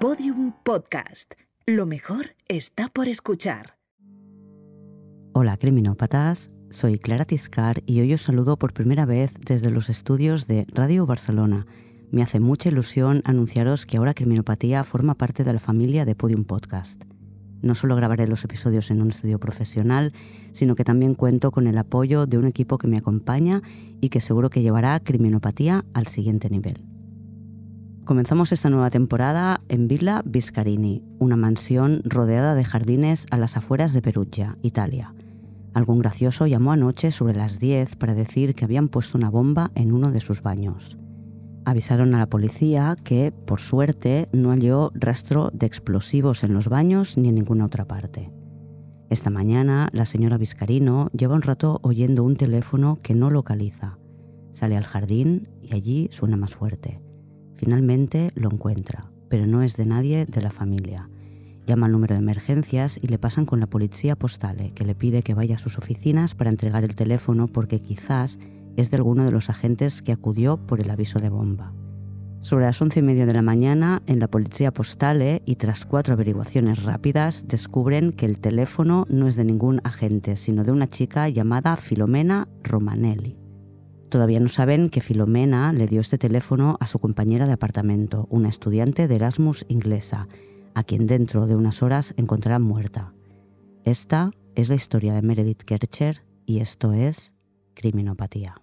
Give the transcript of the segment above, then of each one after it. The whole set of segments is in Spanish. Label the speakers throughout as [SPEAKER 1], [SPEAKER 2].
[SPEAKER 1] Podium Podcast. Lo mejor está por escuchar.
[SPEAKER 2] Hola, criminópatas. Soy Clara Tiscar y hoy os saludo por primera vez desde los estudios de Radio Barcelona. Me hace mucha ilusión anunciaros que ahora Criminopatía forma parte de la familia de Podium Podcast. No solo grabaré los episodios en un estudio profesional, sino que también cuento con el apoyo de un equipo que me acompaña y que seguro que llevará Criminopatía al siguiente nivel. Comenzamos esta nueva temporada en Villa Viscarini, una mansión rodeada de jardines a las afueras de Perugia, Italia. Algún gracioso llamó anoche sobre las 10 para decir que habían puesto una bomba en uno de sus baños. Avisaron a la policía que, por suerte, no halló rastro de explosivos en los baños ni en ninguna otra parte. Esta mañana, la señora Viscarino lleva un rato oyendo un teléfono que no localiza. Sale al jardín y allí suena más fuerte. Finalmente lo encuentra, pero no es de nadie de la familia. Llama al número de emergencias y le pasan con la policía postale, que le pide que vaya a sus oficinas para entregar el teléfono porque quizás es de alguno de los agentes que acudió por el aviso de bomba. Sobre las once y media de la mañana, en la policía postale y tras cuatro averiguaciones rápidas, descubren que el teléfono no es de ningún agente, sino de una chica llamada Filomena Romanelli. Todavía no saben que Filomena le dio este teléfono a su compañera de apartamento, una estudiante de Erasmus inglesa, a quien dentro de unas horas encontrarán muerta. Esta es la historia de Meredith Kercher y esto es criminopatía.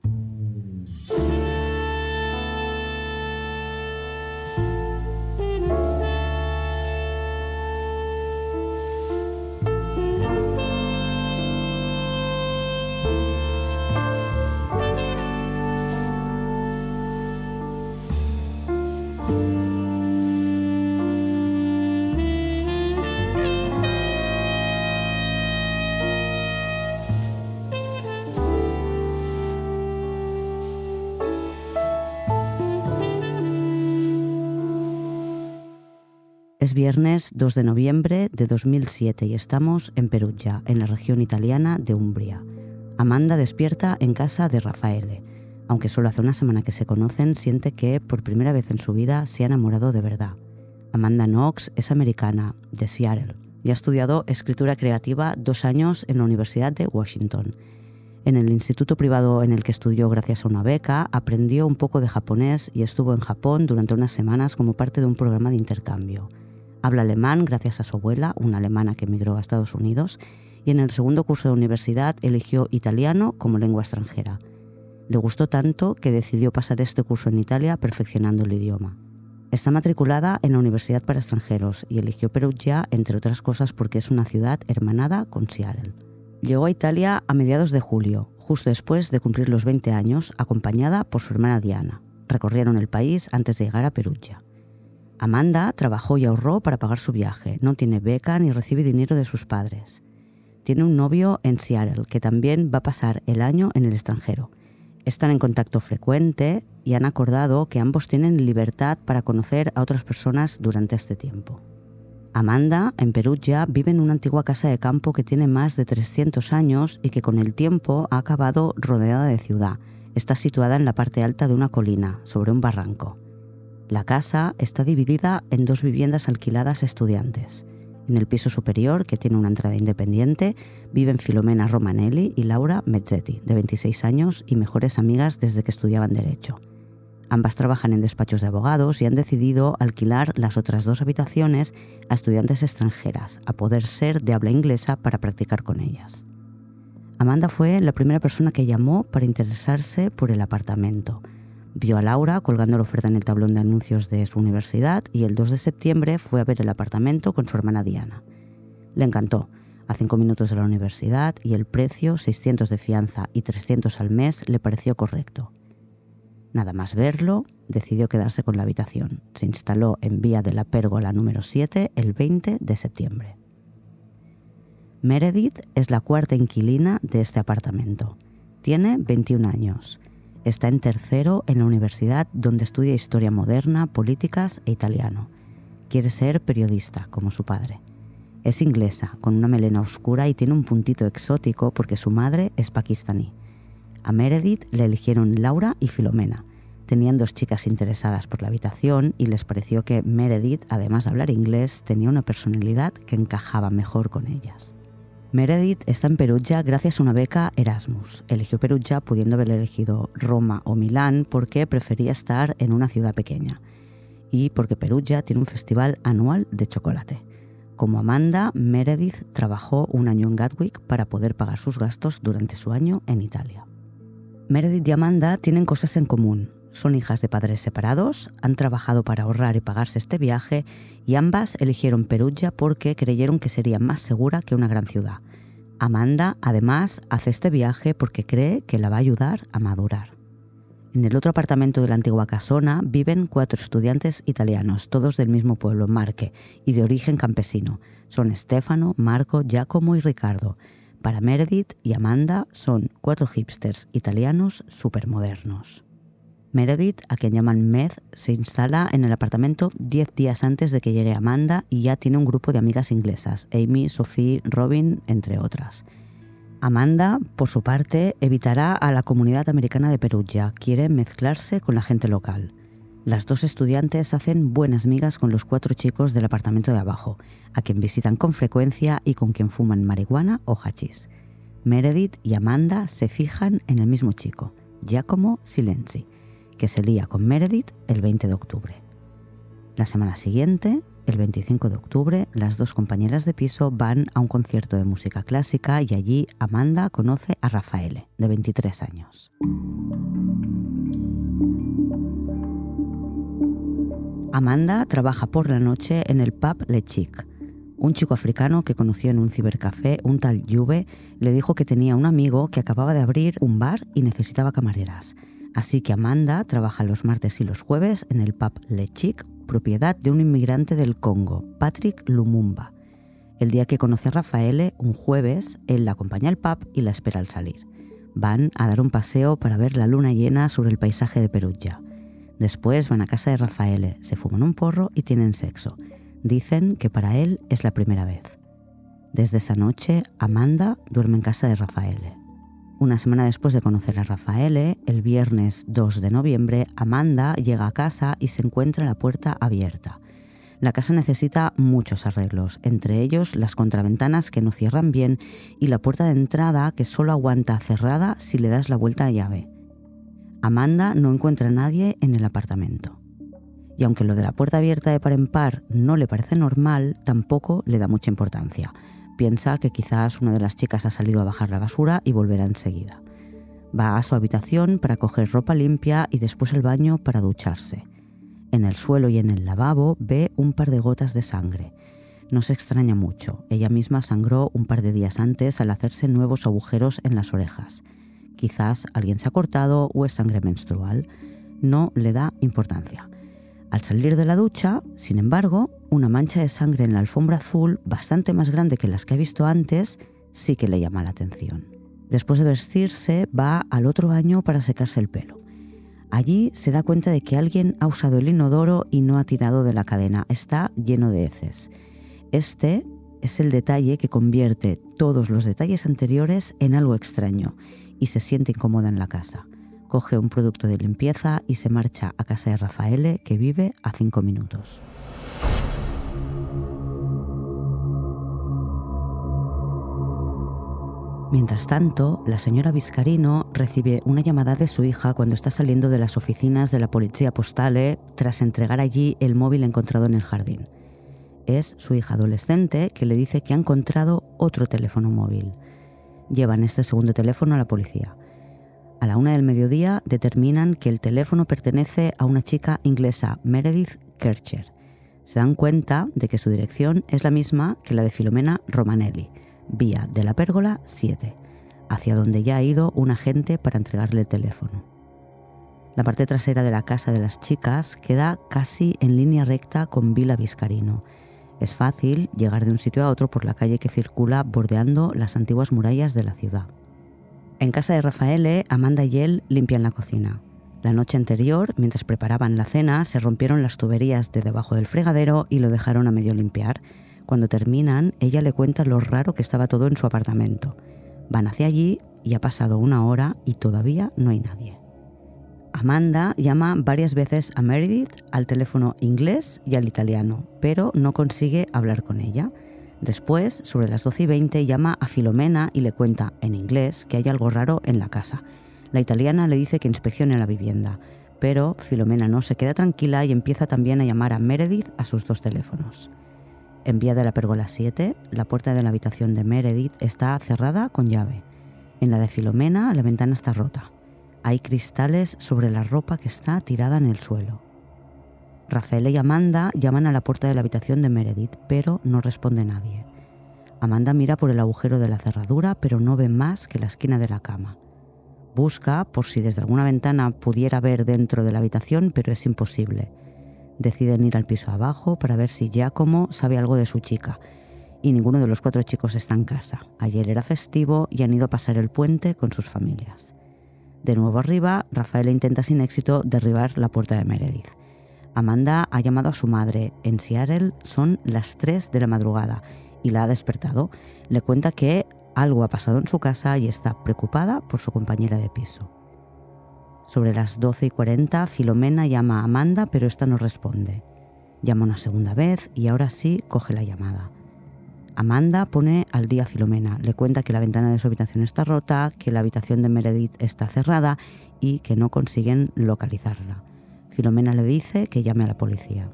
[SPEAKER 2] Viernes 2 de noviembre de 2007 y estamos en Perugia, en la región italiana de Umbria. Amanda despierta en casa de Rafaele. Aunque solo hace una semana que se conocen, siente que por primera vez en su vida se ha enamorado de verdad. Amanda Knox es americana, de Seattle, y ha estudiado escritura creativa dos años en la Universidad de Washington. En el instituto privado en el que estudió gracias a una beca, aprendió un poco de japonés y estuvo en Japón durante unas semanas como parte de un programa de intercambio. Habla alemán gracias a su abuela, una alemana que emigró a Estados Unidos, y en el segundo curso de universidad eligió italiano como lengua extranjera. Le gustó tanto que decidió pasar este curso en Italia perfeccionando el idioma. Está matriculada en la Universidad para Extranjeros y eligió Perugia, entre otras cosas, porque es una ciudad hermanada con Seattle. Llegó a Italia a mediados de julio, justo después de cumplir los 20 años, acompañada por su hermana Diana. Recorrieron el país antes de llegar a Perugia. Amanda trabajó y ahorró para pagar su viaje. No tiene beca ni recibe dinero de sus padres. Tiene un novio en Seattle que también va a pasar el año en el extranjero. Están en contacto frecuente y han acordado que ambos tienen libertad para conocer a otras personas durante este tiempo. Amanda, en Perugia, vive en una antigua casa de campo que tiene más de 300 años y que con el tiempo ha acabado rodeada de ciudad. Está situada en la parte alta de una colina, sobre un barranco. La casa está dividida en dos viviendas alquiladas a estudiantes. En el piso superior, que tiene una entrada independiente, viven Filomena Romanelli y Laura Mezzetti, de 26 años y mejores amigas desde que estudiaban Derecho. Ambas trabajan en despachos de abogados y han decidido alquilar las otras dos habitaciones a estudiantes extranjeras, a poder ser de habla inglesa para practicar con ellas. Amanda fue la primera persona que llamó para interesarse por el apartamento Vio a Laura colgando la oferta en el tablón de anuncios de su universidad y el 2 de septiembre fue a ver el apartamento con su hermana Diana. Le encantó. A cinco minutos de la universidad y el precio, 600 de fianza y 300 al mes, le pareció correcto. Nada más verlo, decidió quedarse con la habitación. Se instaló en vía de la pérgola número 7 el 20 de septiembre. Meredith es la cuarta inquilina de este apartamento. Tiene 21 años Está en tercero en la universidad donde estudia historia moderna, políticas e italiano. Quiere ser periodista, como su padre. Es inglesa, con una melena oscura y tiene un puntito exótico porque su madre es pakistaní. A Meredith le eligieron Laura y Filomena. Tenían dos chicas interesadas por la habitación y les pareció que Meredith, además de hablar inglés, tenía una personalidad que encajaba mejor con ellas. Meredith está en Perugia gracias a una beca Erasmus. Eligió Perugia pudiendo haber elegido Roma o Milán porque prefería estar en una ciudad pequeña y porque Perugia tiene un festival anual de chocolate. Como Amanda, Meredith trabajó un año en Gatwick para poder pagar sus gastos durante su año en Italia. Meredith y Amanda tienen cosas en común. Son hijas de padres separados, han trabajado para ahorrar y pagarse este viaje y ambas eligieron Perugia porque creyeron que sería más segura que una gran ciudad. Amanda, además, hace este viaje porque cree que la va a ayudar a madurar. En el otro apartamento de la antigua casona viven cuatro estudiantes italianos, todos del mismo pueblo, Marque, y de origen campesino. Son Stefano, Marco, Giacomo y Ricardo. Para Meredith y Amanda son cuatro hipsters italianos supermodernos. Meredith, a quien llaman Med, se instala en el apartamento 10 días antes de que llegue Amanda y ya tiene un grupo de amigas inglesas, Amy, Sophie, Robin, entre otras. Amanda, por su parte, evitará a la comunidad americana de Perugia, quiere mezclarse con la gente local. Las dos estudiantes hacen buenas migas con los cuatro chicos del apartamento de abajo, a quien visitan con frecuencia y con quien fuman marihuana o hachís. Meredith y Amanda se fijan en el mismo chico, Giacomo Silenzi, que se lía con Meredith el 20 de octubre. La semana siguiente, el 25 de octubre, las dos compañeras de piso van a un concierto de música clásica y allí Amanda conoce a Rafaele, de 23 años. Amanda trabaja por la noche en el pub Le Chic. Un chico africano que conoció en un cibercafé, un tal Juve, le dijo que tenía un amigo que acababa de abrir un bar y necesitaba camareras. Así que Amanda trabaja los martes y los jueves en el pub Le Chic, propiedad de un inmigrante del Congo, Patrick Lumumba. El día que conoce a Rafaele, un jueves, él la acompaña al pub y la espera al salir. Van a dar un paseo para ver la luna llena sobre el paisaje de Perugia. Después van a casa de Rafaele, se fuman un porro y tienen sexo. Dicen que para él es la primera vez. Desde esa noche, Amanda duerme en casa de Rafaele. Una semana después de conocer a Rafaele, el viernes 2 de noviembre, Amanda llega a casa y se encuentra la puerta abierta. La casa necesita muchos arreglos, entre ellos las contraventanas que no cierran bien y la puerta de entrada que solo aguanta cerrada si le das la vuelta a llave. Amanda no encuentra a nadie en el apartamento. Y aunque lo de la puerta abierta de par en par no le parece normal, tampoco le da mucha importancia piensa que quizás una de las chicas ha salido a bajar la basura y volverá enseguida. Va a su habitación para coger ropa limpia y después al baño para ducharse. En el suelo y en el lavabo ve un par de gotas de sangre. No se extraña mucho, ella misma sangró un par de días antes al hacerse nuevos agujeros en las orejas. Quizás alguien se ha cortado o es sangre menstrual. No le da importancia. Al salir de la ducha, sin embargo, una mancha de sangre en la alfombra azul, bastante más grande que las que ha visto antes, sí que le llama la atención. Después de vestirse, va al otro baño para secarse el pelo. Allí se da cuenta de que alguien ha usado el inodoro y no ha tirado de la cadena. Está lleno de heces. Este es el detalle que convierte todos los detalles anteriores en algo extraño y se siente incómoda en la casa coge un producto de limpieza y se marcha a casa de Rafaele, que vive a cinco minutos. Mientras tanto, la señora Viscarino recibe una llamada de su hija cuando está saliendo de las oficinas de la Policía Postale tras entregar allí el móvil encontrado en el jardín. Es su hija adolescente que le dice que ha encontrado otro teléfono móvil. Llevan este segundo teléfono a la policía. A la una del mediodía determinan que el teléfono pertenece a una chica inglesa, Meredith Kircher. Se dan cuenta de que su dirección es la misma que la de Filomena Romanelli, vía de la pérgola 7, hacia donde ya ha ido un agente para entregarle el teléfono. La parte trasera de la casa de las chicas queda casi en línea recta con Villa Viscarino. Es fácil llegar de un sitio a otro por la calle que circula bordeando las antiguas murallas de la ciudad. En casa de Rafaele, Amanda y él limpian la cocina. La noche anterior, mientras preparaban la cena, se rompieron las tuberías de debajo del fregadero y lo dejaron a medio limpiar. Cuando terminan, ella le cuenta lo raro que estaba todo en su apartamento. Van hacia allí y ha pasado una hora y todavía no hay nadie. Amanda llama varias veces a Meredith al teléfono inglés y al italiano, pero no consigue hablar con ella. Después, sobre las 12 y 20, llama a Filomena y le cuenta en inglés que hay algo raro en la casa. La italiana le dice que inspeccione la vivienda, pero Filomena no se queda tranquila y empieza también a llamar a Meredith a sus dos teléfonos. En vía de la Pergola 7, la puerta de la habitación de Meredith está cerrada con llave. En la de Filomena, la ventana está rota. Hay cristales sobre la ropa que está tirada en el suelo. Rafael y Amanda llaman a la puerta de la habitación de Meredith, pero no responde nadie. Amanda mira por el agujero de la cerradura, pero no ve más que la esquina de la cama. Busca por si desde alguna ventana pudiera ver dentro de la habitación, pero es imposible. Deciden ir al piso abajo para ver si Giacomo sabe algo de su chica. Y ninguno de los cuatro chicos está en casa. Ayer era festivo y han ido a pasar el puente con sus familias. De nuevo arriba, Rafael intenta sin éxito derribar la puerta de Meredith. Amanda ha llamado a su madre. En Seattle son las 3 de la madrugada y la ha despertado. Le cuenta que algo ha pasado en su casa y está preocupada por su compañera de piso. Sobre las 12 y 40, Filomena llama a Amanda, pero esta no responde. Llama una segunda vez y ahora sí coge la llamada. Amanda pone al día a Filomena, le cuenta que la ventana de su habitación está rota, que la habitación de Meredith está cerrada y que no consiguen localizarla. Filomena le dice que llame a la policía.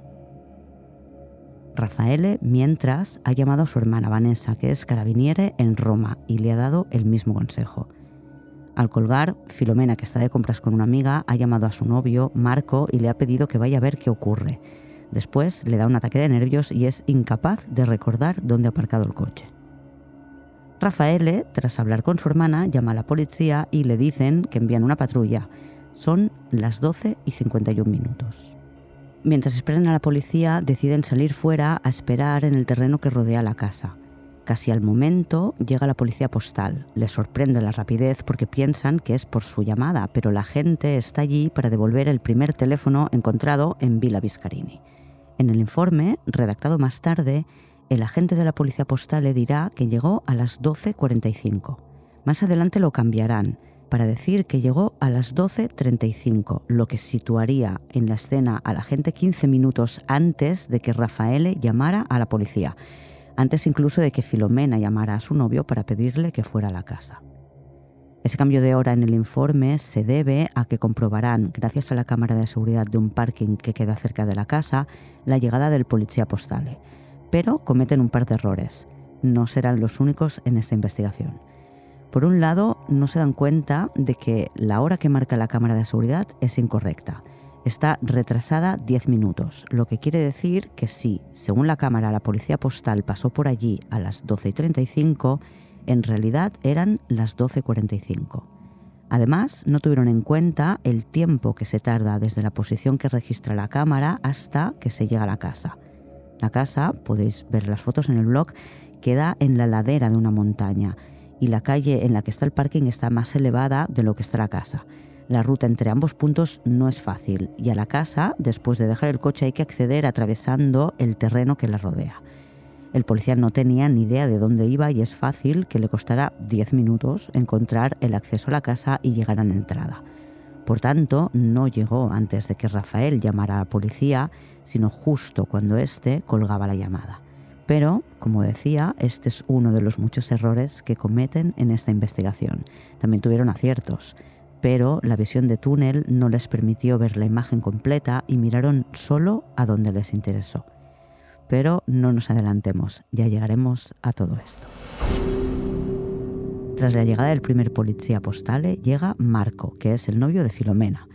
[SPEAKER 2] Rafaele, mientras, ha llamado a su hermana Vanessa, que es carabiniere en Roma, y le ha dado el mismo consejo. Al colgar, Filomena, que está de compras con una amiga, ha llamado a su novio, Marco, y le ha pedido que vaya a ver qué ocurre. Después le da un ataque de nervios y es incapaz de recordar dónde ha aparcado el coche. Rafaele, tras hablar con su hermana, llama a la policía y le dicen que envían una patrulla, son las 12 y 51 minutos. Mientras esperan a la policía, deciden salir fuera a esperar en el terreno que rodea la casa. Casi al momento llega la policía postal. Les sorprende la rapidez porque piensan que es por su llamada, pero la gente está allí para devolver el primer teléfono encontrado en Villa Viscarini. En el informe, redactado más tarde, el agente de la policía postal le dirá que llegó a las 12.45. Más adelante lo cambiarán para decir que llegó a las 12.35, lo que situaría en la escena a la gente 15 minutos antes de que Rafaele llamara a la policía, antes incluso de que Filomena llamara a su novio para pedirle que fuera a la casa. Ese cambio de hora en el informe se debe a que comprobarán, gracias a la cámara de seguridad de un parking que queda cerca de la casa, la llegada del policía postale. Pero cometen un par de errores. No serán los únicos en esta investigación. Por un lado, no se dan cuenta de que la hora que marca la cámara de seguridad es incorrecta. Está retrasada 10 minutos, lo que quiere decir que si, según la cámara, la policía postal pasó por allí a las 12.35, en realidad eran las 12.45. Además, no tuvieron en cuenta el tiempo que se tarda desde la posición que registra la cámara hasta que se llega a la casa. La casa, podéis ver las fotos en el blog, queda en la ladera de una montaña y la calle en la que está el parking está más elevada de lo que está la casa. La ruta entre ambos puntos no es fácil y a la casa, después de dejar el coche, hay que acceder atravesando el terreno que la rodea. El policía no tenía ni idea de dónde iba y es fácil que le costara 10 minutos encontrar el acceso a la casa y llegar a la entrada. Por tanto, no llegó antes de que Rafael llamara a la policía, sino justo cuando éste colgaba la llamada. Pero, como decía, este es uno de los muchos errores que cometen en esta investigación. También tuvieron aciertos, pero la visión de túnel no les permitió ver la imagen completa y miraron solo a donde les interesó. Pero no nos adelantemos, ya llegaremos a todo esto. Tras la llegada del primer policía postale, llega Marco, que es el novio de Filomena.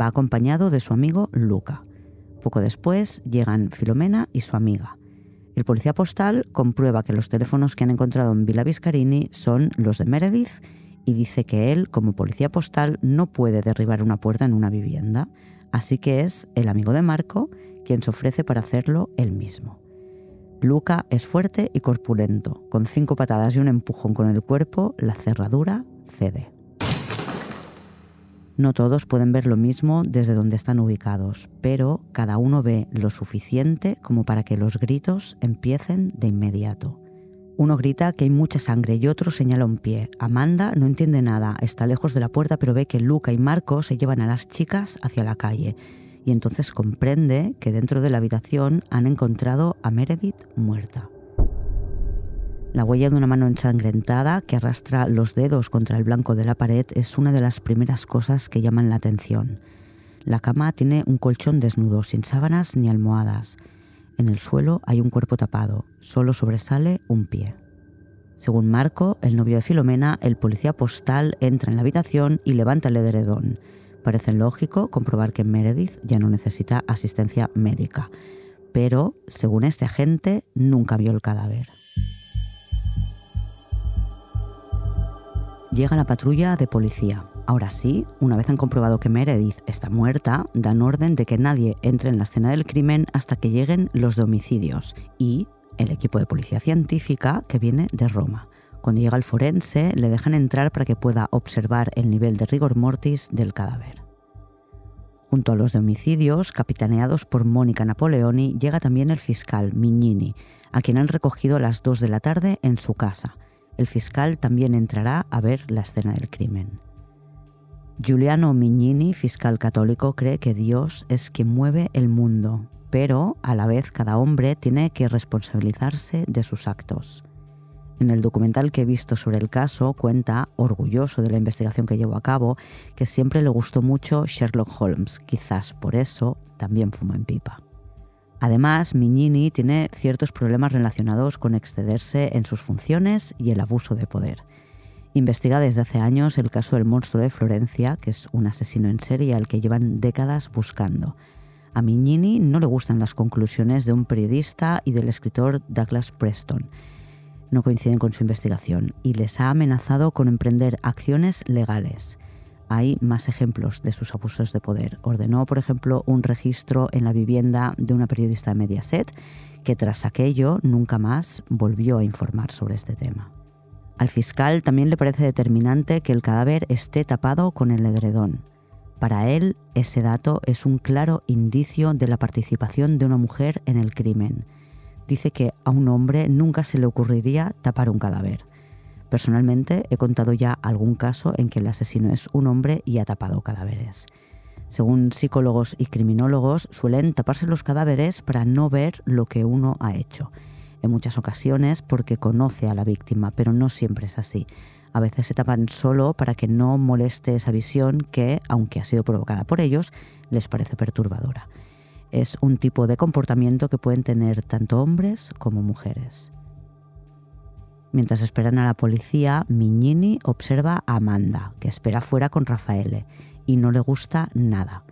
[SPEAKER 2] Va acompañado de su amigo Luca. Poco después llegan Filomena y su amiga. El policía postal comprueba que los teléfonos que han encontrado en Villa Viscarini son los de Meredith y dice que él, como policía postal, no puede derribar una puerta en una vivienda, así que es el amigo de Marco quien se ofrece para hacerlo él mismo. Luca es fuerte y corpulento, con cinco patadas y un empujón con el cuerpo, la cerradura cede. No todos pueden ver lo mismo desde donde están ubicados, pero cada uno ve lo suficiente como para que los gritos empiecen de inmediato. Uno grita que hay mucha sangre y otro señala un pie. Amanda no entiende nada, está lejos de la puerta pero ve que Luca y Marco se llevan a las chicas hacia la calle y entonces comprende que dentro de la habitación han encontrado a Meredith muerta. La huella de una mano ensangrentada que arrastra los dedos contra el blanco de la pared es una de las primeras cosas que llaman la atención. La cama tiene un colchón desnudo, sin sábanas ni almohadas. En el suelo hay un cuerpo tapado, solo sobresale un pie. Según Marco, el novio de Filomena, el policía postal entra en la habitación y levanta el edredón. Parece lógico comprobar que Meredith ya no necesita asistencia médica, pero, según este agente, nunca vio el cadáver. Llega la patrulla de policía. Ahora sí, una vez han comprobado que Meredith está muerta, dan orden de que nadie entre en la escena del crimen hasta que lleguen los de homicidios y el equipo de policía científica que viene de Roma. Cuando llega el forense, le dejan entrar para que pueda observar el nivel de rigor mortis del cadáver. Junto a los de homicidios, capitaneados por Mónica Napoleoni, llega también el fiscal Mignini, a quien han recogido a las 2 de la tarde en su casa. El fiscal también entrará a ver la escena del crimen. Giuliano Mignini, fiscal católico, cree que Dios es quien mueve el mundo, pero a la vez cada hombre tiene que responsabilizarse de sus actos. En el documental que he visto sobre el caso cuenta, orgulloso de la investigación que llevó a cabo, que siempre le gustó mucho Sherlock Holmes, quizás por eso también fumó en pipa. Además, Mignini tiene ciertos problemas relacionados con excederse en sus funciones y el abuso de poder investiga desde hace años el caso del monstruo de Florencia, que es un asesino en serie al que llevan décadas buscando. A Mignini no le gustan las conclusiones de un periodista y del escritor Douglas Preston. No coinciden con su investigación y les ha amenazado con emprender acciones legales. Hay más ejemplos de sus abusos de poder. Ordenó, por ejemplo, un registro en la vivienda de una periodista de Mediaset que tras aquello nunca más volvió a informar sobre este tema. Al fiscal también le parece determinante que el cadáver esté tapado con el edredón. Para él, ese dato es un claro indicio de la participación de una mujer en el crimen. Dice que a un hombre nunca se le ocurriría tapar un cadáver. Personalmente he contado ya algún caso en que el asesino es un hombre y ha tapado cadáveres. Según psicólogos y criminólogos, suelen taparse los cadáveres para no ver lo que uno ha hecho en muchas ocasiones porque conoce a la víctima, pero no siempre es así. A veces se tapan solo para que no moleste esa visión que, aunque ha sido provocada por ellos, les parece perturbadora. Es un tipo de comportamiento que pueden tener tanto hombres como mujeres. Mientras esperan a la policía, Mignini observa a Amanda, que espera fuera con Rafaele, y no le gusta nada.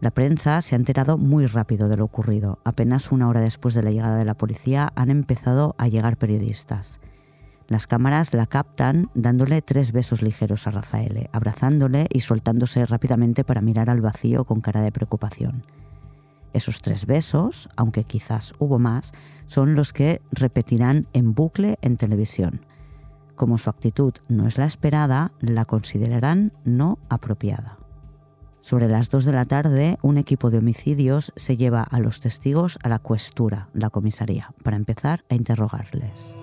[SPEAKER 2] La prensa se ha enterado muy rápido de lo ocurrido. Apenas una hora después de la llegada de la policía han empezado a llegar periodistas. Las cámaras la captan dándole tres besos ligeros a Rafaele, abrazándole y soltándose rápidamente para mirar al vacío con cara de preocupación. Esos tres besos, aunque quizás hubo más, son los que repetirán en bucle en televisión. Como su actitud no es la esperada, la considerarán no apropiada. Sobre las 2 de la tarde, un equipo de homicidios se lleva a los testigos a la cuestura, la comisaría, para empezar a interrogarles.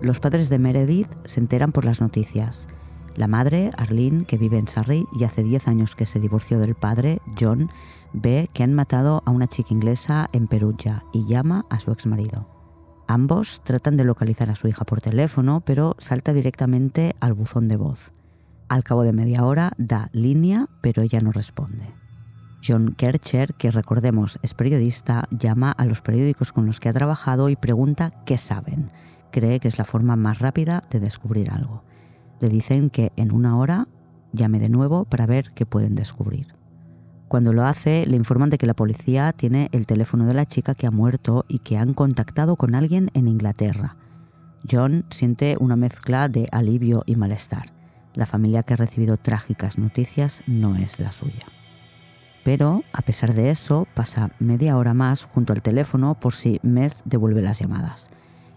[SPEAKER 2] Los padres de Meredith se enteran por las noticias. La madre, Arlene, que vive en Surrey y hace 10 años que se divorció del padre, John, ve que han matado a una chica inglesa en Perugia y llama a su exmarido. Ambos tratan de localizar a su hija por teléfono, pero salta directamente al buzón de voz. Al cabo de media hora da línea, pero ella no responde. John Kercher, que recordemos es periodista, llama a los periódicos con los que ha trabajado y pregunta qué saben. Cree que es la forma más rápida de descubrir algo. Le dicen que en una hora llame de nuevo para ver qué pueden descubrir. Cuando lo hace, le informan de que la policía tiene el teléfono de la chica que ha muerto y que han contactado con alguien en Inglaterra. John siente una mezcla de alivio y malestar. La familia que ha recibido trágicas noticias no es la suya. Pero, a pesar de eso, pasa media hora más junto al teléfono por si Meth devuelve las llamadas.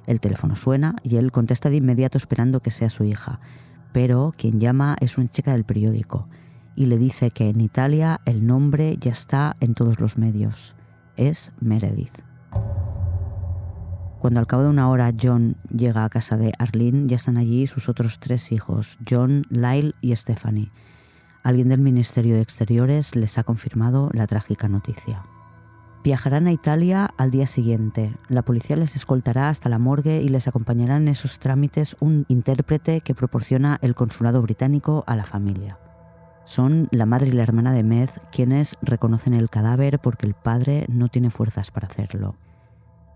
[SPEAKER 2] El teléfono suena y él contesta de inmediato esperando que sea su hija. Pero quien llama es una chica del periódico y le dice que en Italia el nombre ya está en todos los medios. Es Meredith. Cuando al cabo de una hora John llega a casa de Arlene, ya están allí sus otros tres hijos, John, Lyle y Stephanie. Alguien del Ministerio de Exteriores les ha confirmado la trágica noticia. Viajarán a Italia al día siguiente. La policía les escoltará hasta la morgue y les acompañará en esos trámites un intérprete que proporciona el consulado británico a la familia. Son la madre y la hermana de Meth quienes reconocen el cadáver porque el padre no tiene fuerzas para hacerlo.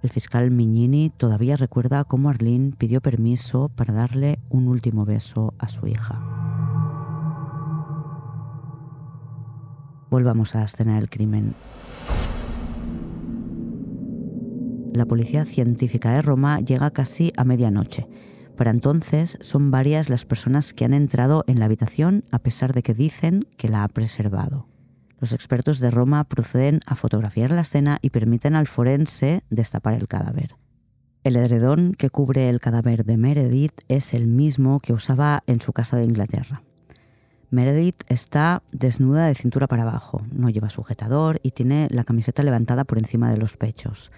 [SPEAKER 2] El fiscal Mignini todavía recuerda cómo Arlene pidió permiso para darle un último beso a su hija. Volvamos a la escena del crimen. La policía científica de Roma llega casi a medianoche. Para entonces son varias las personas que han entrado en la habitación a pesar de que dicen que la ha preservado. Los expertos de Roma proceden a fotografiar la escena y permiten al forense destapar el cadáver. El edredón que cubre el cadáver de Meredith es el mismo que usaba en su casa de Inglaterra. Meredith está desnuda de cintura para abajo, no lleva sujetador y tiene la camiseta levantada por encima de los pechos.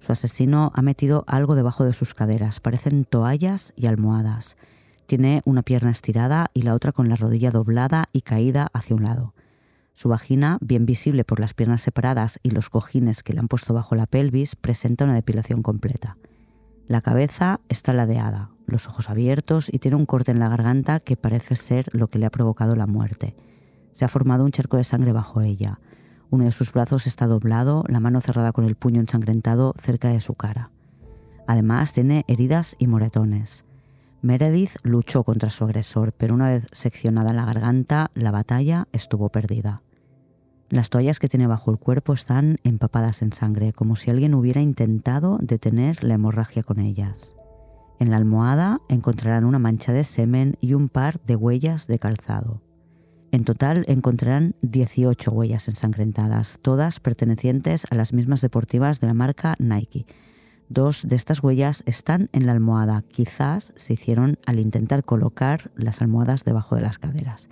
[SPEAKER 2] Su asesino ha metido algo debajo de sus caderas, parecen toallas y almohadas. Tiene una pierna estirada y la otra con la rodilla doblada y caída hacia un lado. Su vagina, bien visible por las piernas separadas y los cojines que le han puesto bajo la pelvis, presenta una depilación completa. La cabeza está ladeada, los ojos abiertos y tiene un corte en la garganta que parece ser lo que le ha provocado la muerte. Se ha formado un charco de sangre bajo ella. Uno de sus brazos está doblado, la mano cerrada con el puño ensangrentado cerca de su cara. Además tiene heridas y moretones. Meredith luchó contra su agresor, pero una vez seccionada la garganta, la batalla estuvo perdida. Las toallas que tiene bajo el cuerpo están empapadas en sangre, como si alguien hubiera intentado detener la hemorragia con ellas. En la almohada encontrarán una mancha de semen y un par de huellas de calzado. En total encontrarán 18 huellas ensangrentadas, todas pertenecientes a las mismas deportivas de la marca Nike. Dos de estas huellas están en la almohada, quizás se hicieron al intentar colocar las almohadas debajo de las caderas.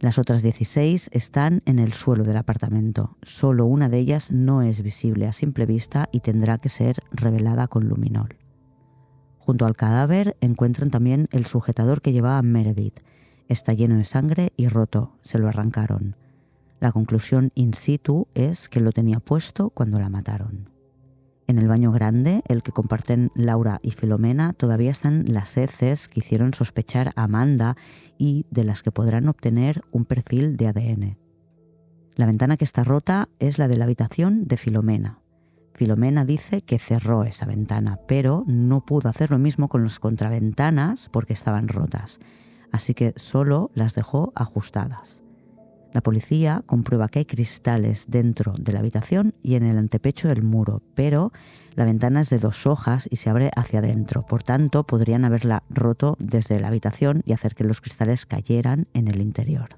[SPEAKER 2] Las otras 16 están en el suelo del apartamento. Solo una de ellas no es visible a simple vista y tendrá que ser revelada con luminol. Junto al cadáver encuentran también el sujetador que llevaba Meredith. Está lleno de sangre y roto, se lo arrancaron. La conclusión in situ es que lo tenía puesto cuando la mataron. En el baño grande, el que comparten Laura y Filomena, todavía están las heces que hicieron sospechar a Amanda y de las que podrán obtener un perfil de ADN. La ventana que está rota es la de la habitación de Filomena. Filomena dice que cerró esa ventana, pero no pudo hacer lo mismo con las contraventanas porque estaban rotas, así que solo las dejó ajustadas. La policía comprueba que hay cristales dentro de la habitación y en el antepecho del muro, pero la ventana es de dos hojas y se abre hacia adentro. Por tanto, podrían haberla roto desde la habitación y hacer que los cristales cayeran en el interior.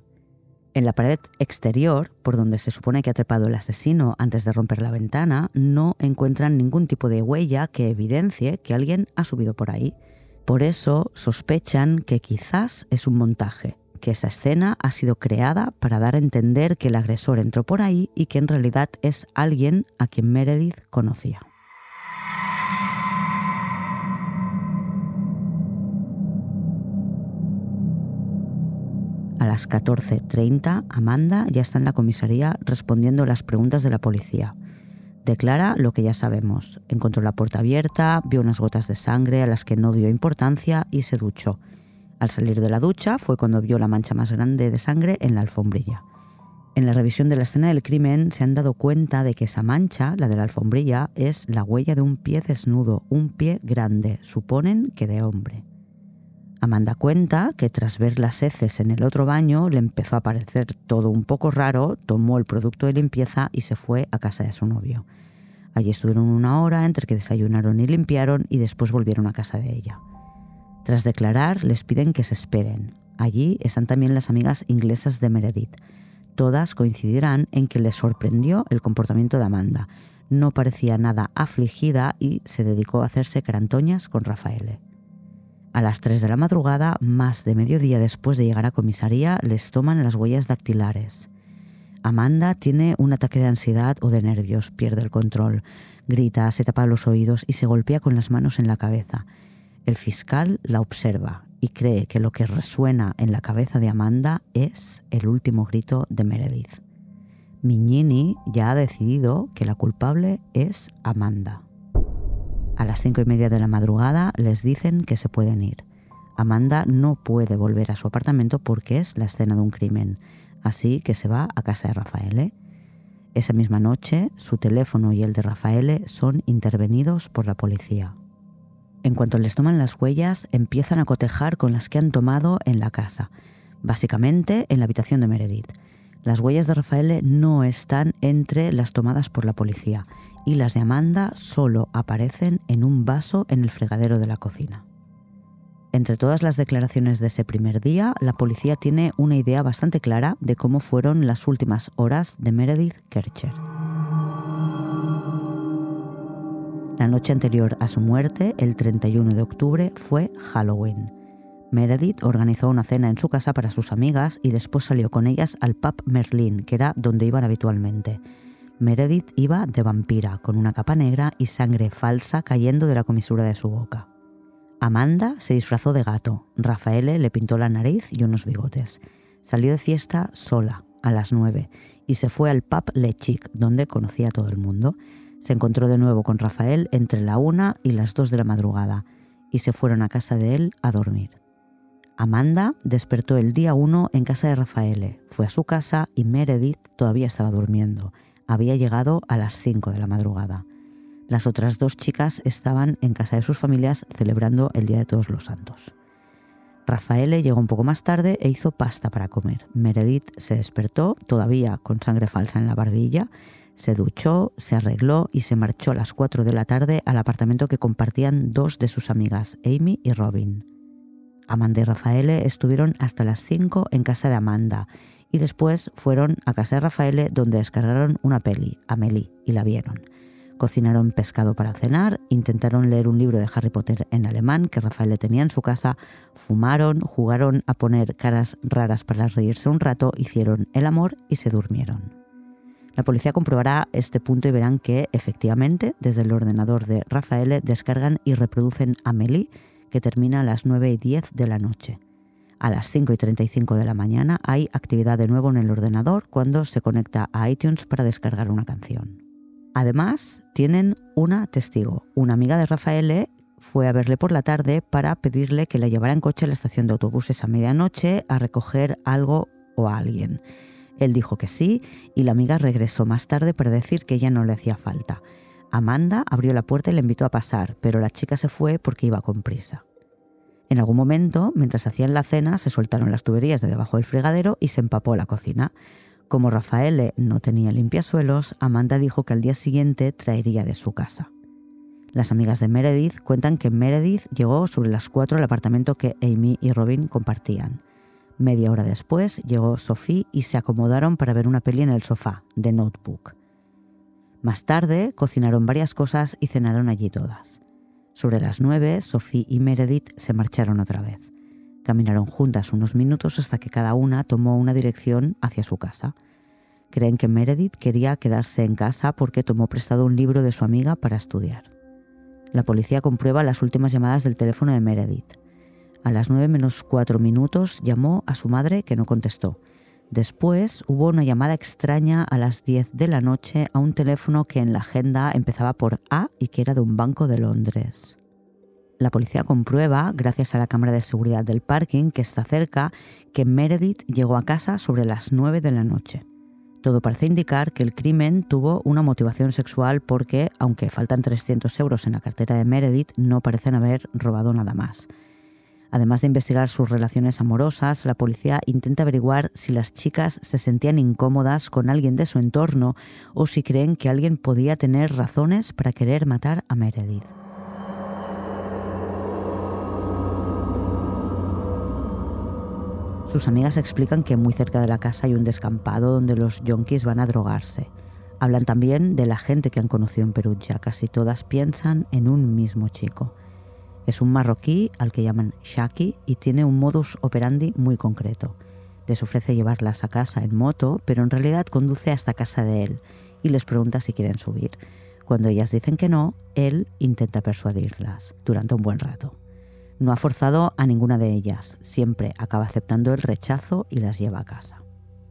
[SPEAKER 2] En la pared exterior, por donde se supone que ha trepado el asesino antes de romper la ventana, no encuentran ningún tipo de huella que evidencie que alguien ha subido por ahí. Por eso sospechan que quizás es un montaje, que esa escena ha sido creada para dar a entender que el agresor entró por ahí y que en realidad es alguien a quien Meredith conocía. A las 14.30, Amanda ya está en la comisaría respondiendo las preguntas de la policía. Declara lo que ya sabemos. Encontró la puerta abierta, vio unas gotas de sangre a las que no dio importancia y se duchó. Al salir de la ducha fue cuando vio la mancha más grande de sangre en la alfombrilla. En la revisión de la escena del crimen se han dado cuenta de que esa mancha, la de la alfombrilla, es la huella de un pie desnudo, un pie grande, suponen que de hombre. Amanda cuenta que tras ver las heces en el otro baño le empezó a parecer todo un poco raro, tomó el producto de limpieza y se fue a casa de su novio. Allí estuvieron una hora entre que desayunaron y limpiaron y después volvieron a casa de ella. Tras declarar, les piden que se esperen. Allí están también las amigas inglesas de Meredith. Todas coincidirán en que les sorprendió el comportamiento de Amanda. No parecía nada afligida y se dedicó a hacerse carantoñas con Rafael. A las 3 de la madrugada, más de mediodía después de llegar a comisaría, les toman las huellas dactilares. Amanda tiene un ataque de ansiedad o de nervios, pierde el control, grita, se tapa los oídos y se golpea con las manos en la cabeza. El fiscal la observa y cree que lo que resuena en la cabeza de Amanda es el último grito de Meredith. Mignini ya ha decidido que la culpable es Amanda. A las cinco y media de la madrugada les dicen que se pueden ir. Amanda no puede volver a su apartamento porque es la escena de un crimen, así que se va a casa de Rafaele. Esa misma noche, su teléfono y el de Rafaele son intervenidos por la policía. En cuanto les toman las huellas, empiezan a cotejar con las que han tomado en la casa, básicamente en la habitación de Meredith. Las huellas de Rafael no están entre las tomadas por la policía y las de Amanda solo aparecen en un vaso en el fregadero de la cocina. Entre todas las declaraciones de ese primer día, la policía tiene una idea bastante clara de cómo fueron las últimas horas de Meredith Kercher. La noche anterior a su muerte, el 31 de octubre, fue Halloween. Meredith organizó una cena en su casa para sus amigas y después salió con ellas al pub Merlin, que era donde iban habitualmente. Meredith iba de vampira, con una capa negra y sangre falsa cayendo de la comisura de su boca. Amanda se disfrazó de gato, Rafaele le pintó la nariz y unos bigotes. Salió de fiesta sola, a las nueve, y se fue al pub Le Chic, donde conocía a todo el mundo. Se encontró de nuevo con Rafael entre la una y las dos de la madrugada y se fueron a casa de él a dormir. Amanda despertó el día uno en casa de Rafael, fue a su casa y Meredith todavía estaba durmiendo. Había llegado a las cinco de la madrugada. Las otras dos chicas estaban en casa de sus familias celebrando el Día de Todos los Santos. Rafael llegó un poco más tarde e hizo pasta para comer. Meredith se despertó, todavía con sangre falsa en la barbilla, se duchó, se arregló y se marchó a las 4 de la tarde al apartamento que compartían dos de sus amigas, Amy y Robin. Amanda y Rafaele estuvieron hasta las 5 en casa de Amanda y después fueron a casa de Rafaele donde descargaron una peli, Amelie, y la vieron. Cocinaron pescado para cenar, intentaron leer un libro de Harry Potter en alemán que Rafaele tenía en su casa, fumaron, jugaron a poner caras raras para reírse un rato, hicieron el amor y se durmieron. La policía comprobará este punto y verán que efectivamente desde el ordenador de Rafael descargan y reproducen Amelie, que termina a las 9 y 10 de la noche. A las 5 y 35 de la mañana hay actividad de nuevo en el ordenador cuando se conecta a iTunes para descargar una canción. Además, tienen una testigo. Una amiga de Rafael fue a verle por la tarde para pedirle que la llevara en coche a la estación de autobuses a medianoche a recoger algo o a alguien. Él dijo que sí y la amiga regresó más tarde para decir que ya no le hacía falta. Amanda abrió la puerta y le invitó a pasar, pero la chica se fue porque iba con prisa. En algún momento, mientras hacían la cena, se soltaron las tuberías de debajo del fregadero y se empapó la cocina. Como Rafael no tenía limpiasuelos, Amanda dijo que al día siguiente traería de su casa. Las amigas de Meredith cuentan que Meredith llegó sobre las 4 al apartamento que Amy y Robin compartían. Media hora después llegó Sophie y se acomodaron para ver una peli en el sofá, The Notebook. Más tarde cocinaron varias cosas y cenaron allí todas. Sobre las nueve, Sophie y Meredith se marcharon otra vez. Caminaron juntas unos minutos hasta que cada una tomó una dirección hacia su casa. Creen que Meredith quería quedarse en casa porque tomó prestado un libro de su amiga para estudiar. La policía comprueba las últimas llamadas del teléfono de Meredith. A las 9 menos 4 minutos llamó a su madre que no contestó. Después hubo una llamada extraña a las 10 de la noche a un teléfono que en la agenda empezaba por A y que era de un banco de Londres. La policía comprueba, gracias a la cámara de seguridad del parking que está cerca, que Meredith llegó a casa sobre las 9 de la noche. Todo parece indicar que el crimen tuvo una motivación sexual porque, aunque faltan 300 euros en la cartera de Meredith, no parecen haber robado nada más. Además de investigar sus relaciones amorosas, la policía intenta averiguar si las chicas se sentían incómodas con alguien de su entorno o si creen que alguien podía tener razones para querer matar a Meredith. Sus amigas explican que muy cerca de la casa hay un descampado donde los yonkis van a drogarse. Hablan también de la gente que han conocido en Perugia. Casi todas piensan en un mismo chico. Es un marroquí al que llaman Shaki y tiene un modus operandi muy concreto. Les ofrece llevarlas a casa en moto, pero en realidad conduce hasta casa de él y les pregunta si quieren subir. Cuando ellas dicen que no, él intenta persuadirlas durante un buen rato. No ha forzado a ninguna de ellas, siempre acaba aceptando el rechazo y las lleva a casa.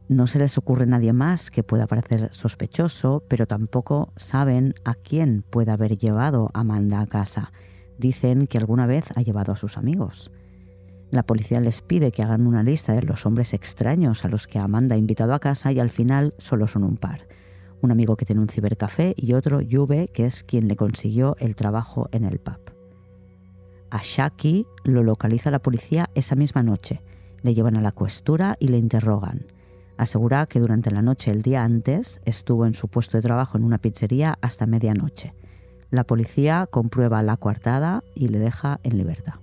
[SPEAKER 2] No se les ocurre nadie más que pueda parecer sospechoso, pero tampoco saben a quién puede haber llevado a Amanda a casa. Dicen que alguna vez ha llevado a sus amigos. La policía les pide que hagan una lista de los hombres extraños a los que Amanda ha invitado a casa y al final solo son un par. Un amigo que tiene un cibercafé y otro, Juve, que es quien le consiguió el trabajo en el pub. A Shaki lo localiza la policía esa misma noche. Le llevan a la cuestura y le interrogan. Asegura que durante la noche el día antes estuvo en su puesto de trabajo en una pizzería hasta medianoche. La policía comprueba la coartada y le deja en libertad.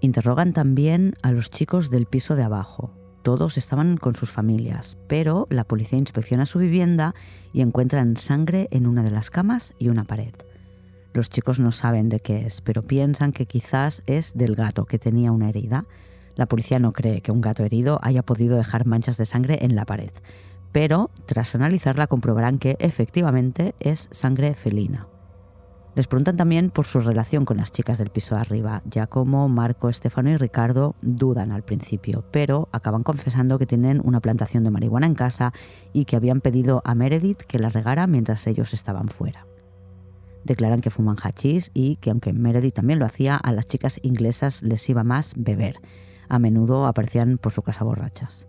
[SPEAKER 2] Interrogan también a los chicos del piso de abajo. Todos estaban con sus familias, pero la policía inspecciona su vivienda y encuentran sangre en una de las camas y una pared. Los chicos no saben de qué es, pero piensan que quizás es del gato que tenía una herida. La policía no cree que un gato herido haya podido dejar manchas de sangre en la pared, pero tras analizarla comprobarán que efectivamente es sangre felina. Les preguntan también por su relación con las chicas del piso de arriba. ya como Marco, Estefano y Ricardo dudan al principio, pero acaban confesando que tienen una plantación de marihuana en casa y que habían pedido a Meredith que la regara mientras ellos estaban fuera declaran que fuman hachís y que aunque Meredith también lo hacía, a las chicas inglesas les iba más beber. A menudo aparecían por su casa borrachas.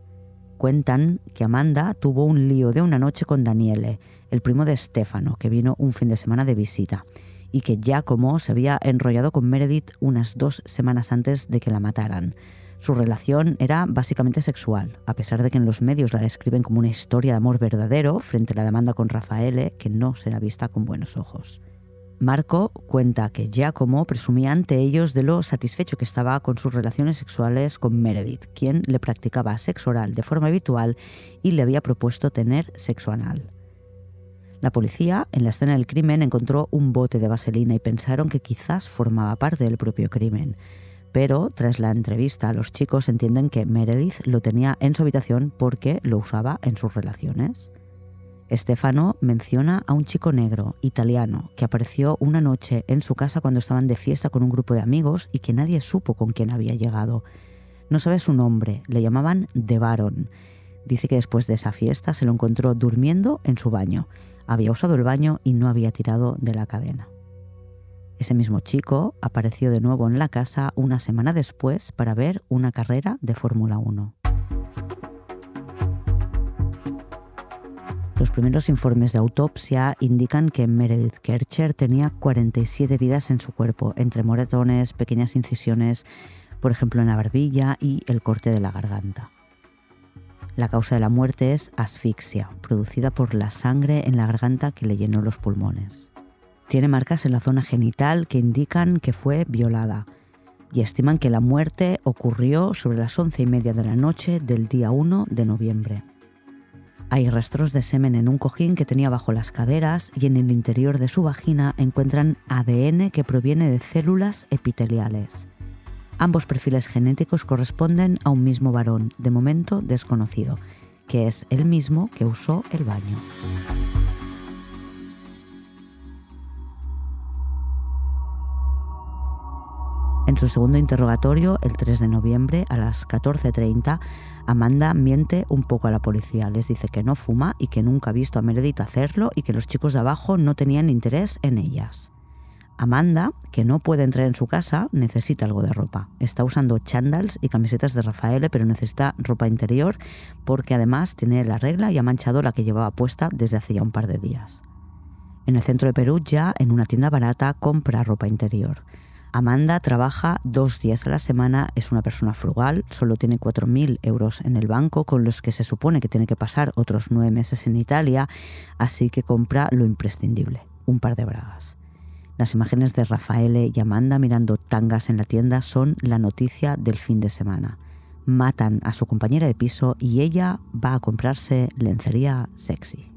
[SPEAKER 2] Cuentan que Amanda tuvo un lío de una noche con Daniele, el primo de Stefano, que vino un fin de semana de visita, y que Giacomo se había enrollado con Meredith unas dos semanas antes de que la mataran. Su relación era básicamente sexual, a pesar de que en los medios la describen como una historia de amor verdadero frente a la demanda con Rafaele, que no será vista con buenos ojos. Marco cuenta que Giacomo presumía ante ellos de lo satisfecho que estaba con sus relaciones sexuales con Meredith, quien le practicaba sexo oral de forma habitual y le había propuesto tener sexo anal. La policía, en la escena del crimen, encontró un bote de vaselina y pensaron que quizás formaba parte del propio crimen. Pero tras la entrevista los chicos entienden que Meredith lo tenía en su habitación porque lo usaba en sus relaciones. Estefano menciona a un chico negro, italiano, que apareció una noche en su casa cuando estaban de fiesta con un grupo de amigos y que nadie supo con quién había llegado. No sabe su nombre, le llamaban De Baron. Dice que después de esa fiesta se lo encontró durmiendo en su baño. Había usado el baño y no había tirado de la cadena. Ese mismo chico apareció de nuevo en la casa una semana después para ver una carrera de Fórmula 1. Los primeros informes de autopsia indican que Meredith Kercher tenía 47 heridas en su cuerpo, entre moretones, pequeñas incisiones, por ejemplo en la barbilla y el corte de la garganta. La causa de la muerte es asfixia, producida por la sangre en la garganta que le llenó los pulmones. Tiene marcas en la zona genital que indican que fue violada y estiman que la muerte ocurrió sobre las once y media de la noche del día 1 de noviembre. Hay rastros de semen en un cojín que tenía bajo las caderas y en el interior de su vagina encuentran ADN que proviene de células epiteliales. Ambos perfiles genéticos corresponden a un mismo varón, de momento desconocido, que es el mismo que usó el baño. En su segundo interrogatorio, el 3 de noviembre, a las 14.30, Amanda miente un poco a la policía. Les dice que no fuma y que nunca ha visto a Meredith hacerlo y que los chicos de abajo no tenían interés en ellas. Amanda, que no puede entrar en su casa, necesita algo de ropa. Está usando chandals y camisetas de Rafael, pero necesita ropa interior porque además tiene la regla y ha manchado la que llevaba puesta desde hace ya un par de días. En el centro de Perú, ya en una tienda barata, compra ropa interior. Amanda trabaja dos días a la semana, es una persona frugal, solo tiene 4.000 euros en el banco, con los que se supone que tiene que pasar otros nueve meses en Italia, así que compra lo imprescindible, un par de bragas. Las imágenes de Rafaele y Amanda mirando tangas en la tienda son la noticia del fin de semana. Matan a su compañera de piso y ella va a comprarse lencería sexy.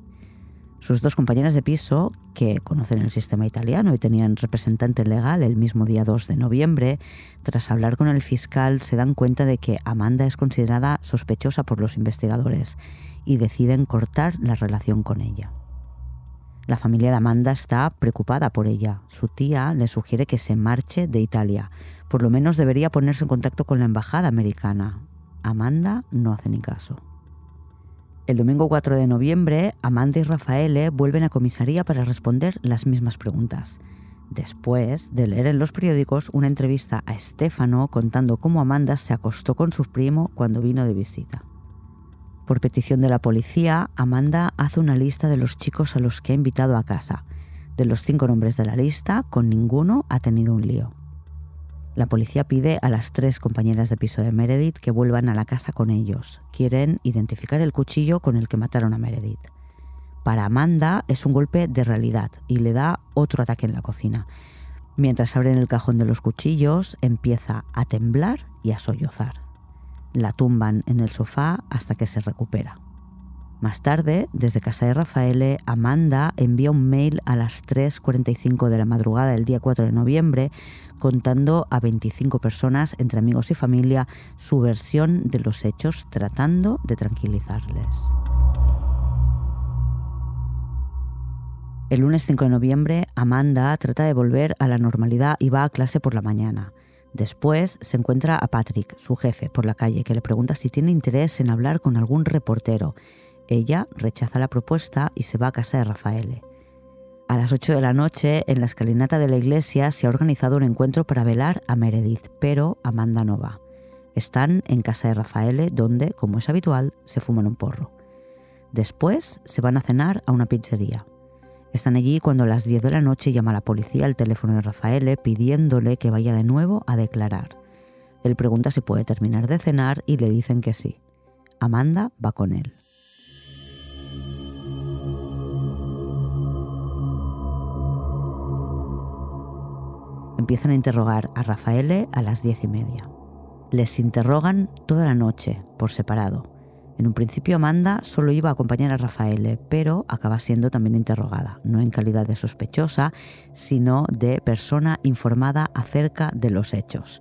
[SPEAKER 2] Sus dos compañeras de piso, que conocen el sistema italiano y tenían representante legal el mismo día 2 de noviembre, tras hablar con el fiscal se dan cuenta de que Amanda es considerada sospechosa por los investigadores y deciden cortar la relación con ella. La familia de Amanda está preocupada por ella. Su tía le sugiere que se marche de Italia. Por lo menos debería ponerse en contacto con la embajada americana. Amanda no hace ni caso. El domingo 4 de noviembre, Amanda y Rafaele vuelven a comisaría para responder las mismas preguntas. Después de leer en los periódicos una entrevista a Stefano contando cómo Amanda se acostó con su primo cuando vino de visita. Por petición de la policía, Amanda hace una lista de los chicos a los que ha invitado a casa. De los cinco nombres de la lista, con ninguno ha tenido un lío. La policía pide a las tres compañeras de piso de Meredith que vuelvan a la casa con ellos. Quieren identificar el cuchillo con el que mataron a Meredith. Para Amanda es un golpe de realidad y le da otro ataque en la cocina. Mientras abren el cajón de los cuchillos, empieza a temblar y a sollozar. La tumban en el sofá hasta que se recupera. Más tarde, desde casa de Rafaele, Amanda envía un mail a las 3.45 de la madrugada del día 4 de noviembre contando a 25 personas, entre amigos y familia, su versión de los hechos, tratando de tranquilizarles. El lunes 5 de noviembre, Amanda trata de volver a la normalidad y va a clase por la mañana. Después se encuentra a Patrick, su jefe, por la calle, que le pregunta si tiene interés en hablar con algún reportero ella rechaza la propuesta y se va a casa de Rafaele. A las 8 de la noche, en la escalinata de la iglesia, se ha organizado un encuentro para velar a Meredith, pero Amanda no va. Están en casa de Rafaele, donde, como es habitual, se fuman un porro. Después se van a cenar a una pizzería. Están allí cuando a las 10 de la noche llama la policía al teléfono de Rafaele pidiéndole que vaya de nuevo a declarar. Él pregunta si puede terminar de cenar y le dicen que sí. Amanda va con él. empiezan a interrogar a Rafaele a las diez y media. Les interrogan toda la noche, por separado. En un principio Amanda solo iba a acompañar a Rafaele, pero acaba siendo también interrogada, no en calidad de sospechosa, sino de persona informada acerca de los hechos.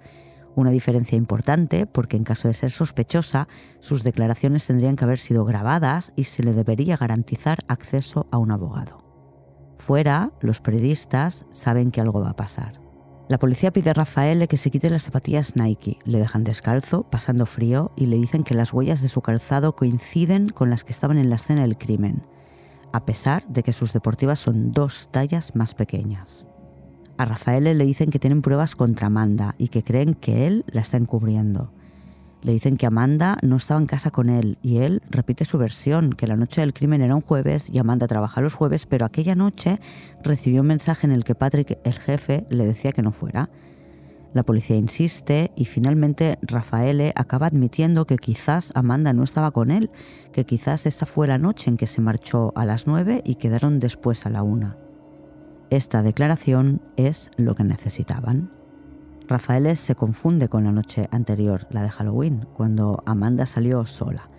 [SPEAKER 2] Una diferencia importante porque en caso de ser sospechosa, sus declaraciones tendrían que haber sido grabadas y se le debería garantizar acceso a un abogado. Fuera, los periodistas saben que algo va a pasar. La policía pide a Rafael que se quite las zapatillas Nike, le dejan descalzo, pasando frío, y le dicen que las huellas de su calzado coinciden con las que estaban en la escena del crimen, a pesar de que sus deportivas son dos tallas más pequeñas. A Rafael le dicen que tienen pruebas contra Amanda y que creen que él la está encubriendo. Le dicen que Amanda no estaba en casa con él y él repite su versión, que la noche del crimen era un jueves y Amanda trabaja los jueves, pero aquella noche recibió un mensaje en el que Patrick, el jefe, le decía que no fuera. La policía insiste y finalmente Rafaele acaba admitiendo que quizás Amanda no estaba con él, que quizás esa fue la noche en que se marchó a las nueve y quedaron después a la una. Esta declaración es lo que necesitaban. Rafael se confunde con la noche anterior, la de Halloween, cuando Amanda salió sola.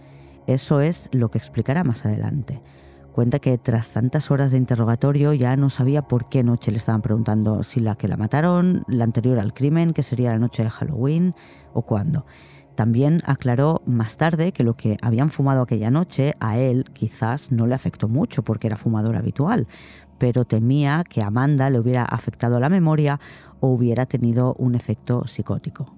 [SPEAKER 2] Eso es lo que explicará más adelante. Cuenta que tras tantas horas de interrogatorio ya no sabía por qué noche le estaban preguntando si la que la mataron, la anterior al crimen, que sería la noche de Halloween, o cuándo. También aclaró más tarde que lo que habían fumado aquella noche a él quizás no le afectó mucho porque era fumador habitual, pero temía que Amanda le hubiera afectado la memoria hubiera tenido un efecto psicótico.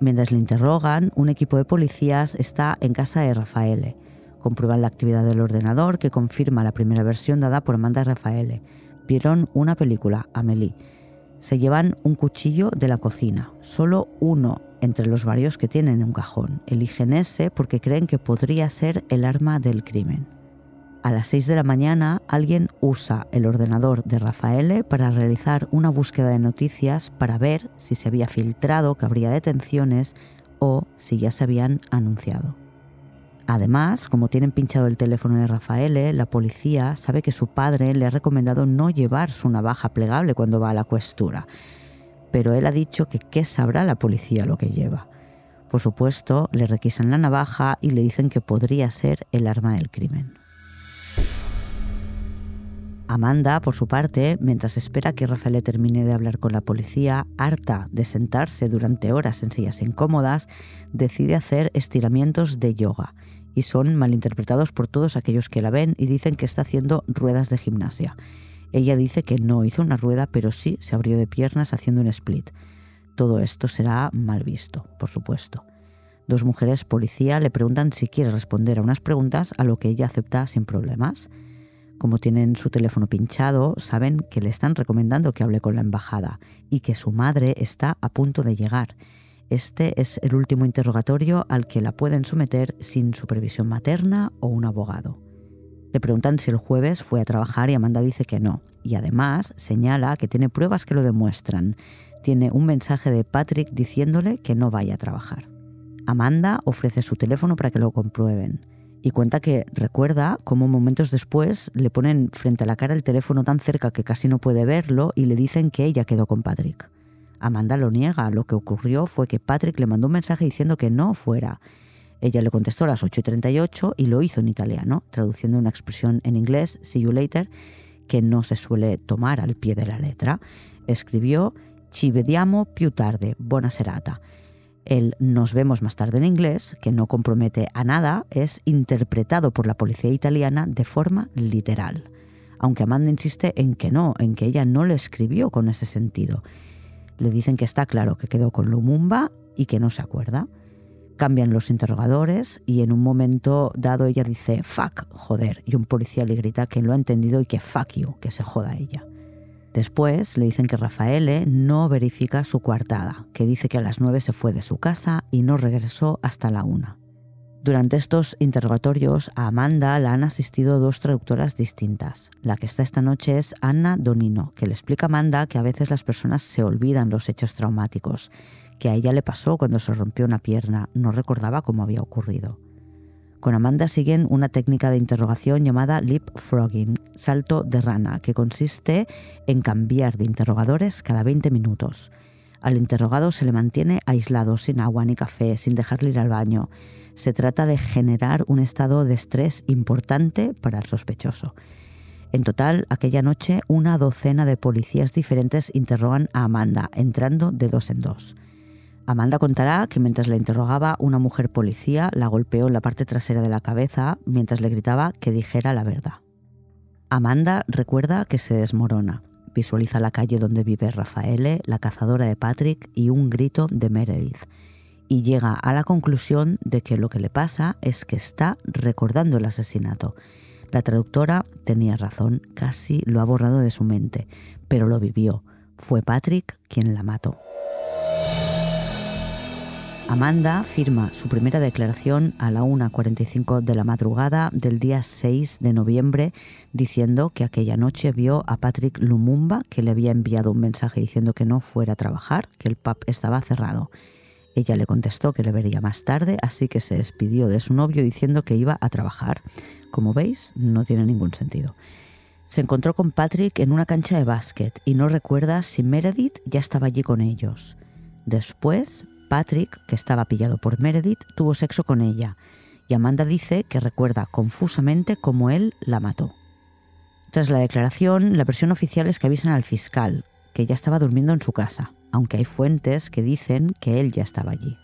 [SPEAKER 2] Mientras le interrogan, un equipo de policías está en casa de Rafaele. Comprueban la actividad del ordenador que confirma la primera versión dada por Amanda Rafaele. Vieron una película, Amelie. Se llevan un cuchillo de la cocina, solo uno entre los varios que tienen en un cajón. Eligen ese porque creen que podría ser el arma del crimen. A las 6 de la mañana alguien usa el ordenador de Rafaele para realizar una búsqueda de noticias para ver si se había filtrado que habría detenciones o si ya se habían anunciado. Además, como tienen pinchado el teléfono de Rafaele, la policía sabe que su padre le ha recomendado no llevar su navaja plegable cuando va a la cuestura. Pero él ha dicho que qué sabrá la policía lo que lleva. Por supuesto, le requisan la navaja y le dicen que podría ser el arma del crimen. Amanda, por su parte, mientras espera que Rafael termine de hablar con la policía, harta de sentarse durante horas en sillas incómodas, decide hacer estiramientos de yoga y son malinterpretados por todos aquellos que la ven y dicen que está haciendo ruedas de gimnasia. Ella dice que no hizo una rueda, pero sí se abrió de piernas haciendo un split. Todo esto será mal visto, por supuesto. Dos mujeres policía le preguntan si quiere responder a unas preguntas, a lo que ella acepta sin problemas. Como tienen su teléfono pinchado, saben que le están recomendando que hable con la embajada y que su madre está a punto de llegar. Este es el último interrogatorio al que la pueden someter sin supervisión materna o un abogado. Le preguntan si el jueves fue a trabajar y Amanda dice que no. Y además señala que tiene pruebas que lo demuestran. Tiene un mensaje de Patrick diciéndole que no vaya a trabajar. Amanda ofrece su teléfono para que lo comprueben y cuenta que recuerda cómo momentos después le ponen frente a la cara el teléfono tan cerca que casi no puede verlo y le dicen que ella quedó con Patrick. Amanda lo niega, lo que ocurrió fue que Patrick le mandó un mensaje diciendo que no fuera. Ella le contestó a las 8.38 y lo hizo en italiano, traduciendo una expresión en inglés, see you later, que no se suele tomar al pie de la letra. Escribió ci vediamo più tarde, buona serata el nos vemos más tarde en inglés, que no compromete a nada, es interpretado por la policía italiana de forma literal. Aunque Amanda insiste en que no, en que ella no le escribió con ese sentido. Le dicen que está claro que quedó con Lumumba y que no se acuerda. Cambian los interrogadores y en un momento dado ella dice fuck, joder, y un policía le grita que lo ha entendido y que fuck you, que se joda ella. Después le dicen que Rafaele no verifica su coartada, que dice que a las 9 se fue de su casa y no regresó hasta la 1. Durante estos interrogatorios a Amanda la han asistido dos traductoras distintas. La que está esta noche es Anna Donino, que le explica a Amanda que a veces las personas se olvidan los hechos traumáticos, que a ella le pasó cuando se rompió una pierna, no recordaba cómo había ocurrido. Con Amanda siguen una técnica de interrogación llamada leapfrogging, salto de rana, que consiste en cambiar de interrogadores cada 20 minutos. Al interrogado se le mantiene aislado, sin agua ni café, sin dejarle ir al baño. Se trata de generar un estado de estrés importante para el sospechoso. En total, aquella noche, una docena de policías diferentes interrogan a Amanda, entrando de dos en dos. Amanda contará que mientras la interrogaba, una mujer policía la golpeó en la parte trasera de la cabeza mientras le gritaba que dijera la verdad. Amanda recuerda que se desmorona. Visualiza la calle donde vive Rafaele, la cazadora de Patrick y un grito de Meredith. Y llega a la conclusión de que lo que le pasa es que está recordando el asesinato. La traductora tenía razón, casi lo ha borrado de su mente, pero lo vivió. Fue Patrick quien la mató. Amanda firma su primera declaración a la 1.45 de la madrugada del día 6 de noviembre diciendo que aquella noche vio a Patrick Lumumba que le había enviado un mensaje diciendo que no fuera a trabajar, que el pub estaba cerrado. Ella le contestó que le vería más tarde, así que se despidió de su novio diciendo que iba a trabajar. Como veis, no tiene ningún sentido. Se encontró con Patrick en una cancha de básquet y no recuerda si Meredith ya estaba allí con ellos. Después, Patrick, que estaba pillado por Meredith, tuvo sexo con ella, y Amanda dice que recuerda confusamente cómo él la mató. Tras la declaración, la versión oficial es que avisan al fiscal, que ya estaba durmiendo en su casa, aunque hay fuentes que dicen que él ya estaba allí.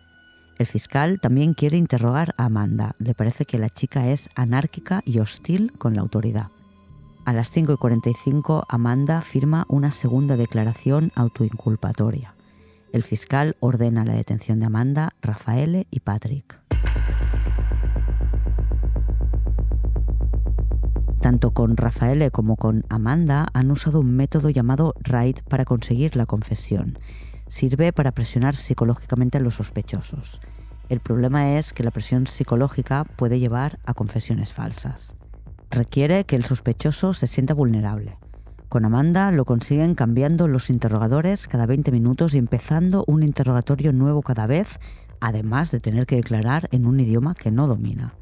[SPEAKER 2] El fiscal también quiere interrogar a Amanda. Le parece que la chica es anárquica y hostil con la autoridad. A las 5 y 45, Amanda firma una segunda declaración autoinculpatoria. El fiscal ordena la detención de Amanda, Rafaele y Patrick. Tanto con Rafaele como con Amanda han usado un método llamado RAID para conseguir la confesión. Sirve para presionar psicológicamente a los sospechosos. El problema es que la presión psicológica puede llevar a confesiones falsas. Requiere que el sospechoso se sienta vulnerable. Con Amanda lo consiguen cambiando los interrogadores cada 20 minutos y empezando un interrogatorio nuevo cada vez, además de tener que declarar en un idioma que no domina.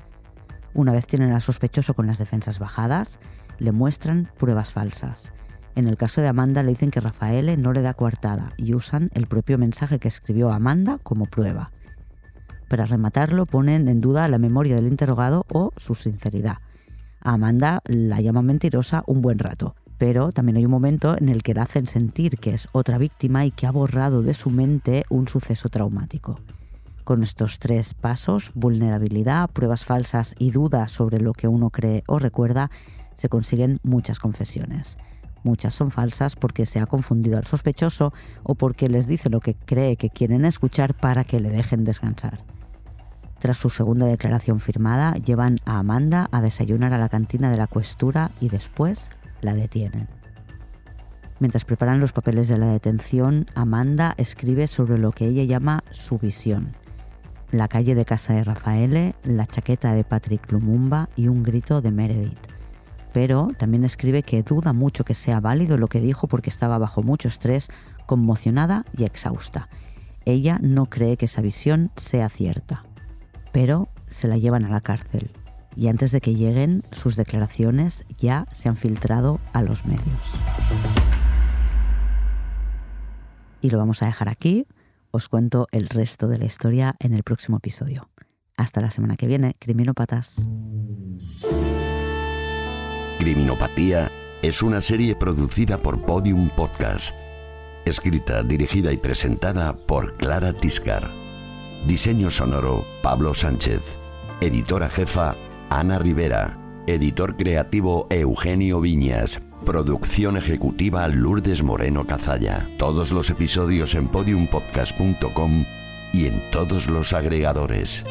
[SPEAKER 2] Una vez tienen al sospechoso con las defensas bajadas, le muestran pruebas falsas. En el caso de Amanda le dicen que Rafaele no le da coartada y usan el propio mensaje que escribió Amanda como prueba. Para rematarlo ponen en duda la memoria del interrogado o su sinceridad. A Amanda la llama mentirosa un buen rato Pero también hay un momento en el que la hacen sentir que es otra víctima y que ha borrado de su mente un suceso traumático. Con estos tres pasos, vulnerabilidad, pruebas falsas y dudas sobre lo que uno cree o recuerda, se consiguen muchas confesiones. Muchas son falsas porque se ha confundido al sospechoso o porque les dice lo que cree que quieren escuchar para que le dejen descansar. Tras su segunda declaración firmada, llevan a Amanda a desayunar a la cantina de la cuestura y después la detienen. Mientras preparan los papeles de la detención, Amanda escribe sobre lo que ella llama su visión. La calle de casa de Rafaele, la chaqueta de Patrick Lumumba y un grito de Meredith. Pero también escribe que duda mucho que sea válido lo que dijo porque estaba bajo mucho estrés, conmocionada y exhausta. Ella no cree que esa visión sea cierta pero se la llevan a la cárcel y antes de que lleguen sus declaraciones ya se han filtrado a los medios. Y lo vamos a dejar aquí. Os cuento el resto de la historia en el próximo episodio. Hasta la semana que viene, criminópatas.
[SPEAKER 3] Criminopatía es una serie producida por Podium Podcast. Escrita, dirigida y presentada por Clara Tiscar. Diseño sonoro, Pablo Sánchez. Editora jefa, Ana Rivera. Editor creativo, Eugenio Viñas. Producción ejecutiva, Lourdes Moreno Cazalla. Todos los episodios en podiumpodcast.com y en todos los agregadores.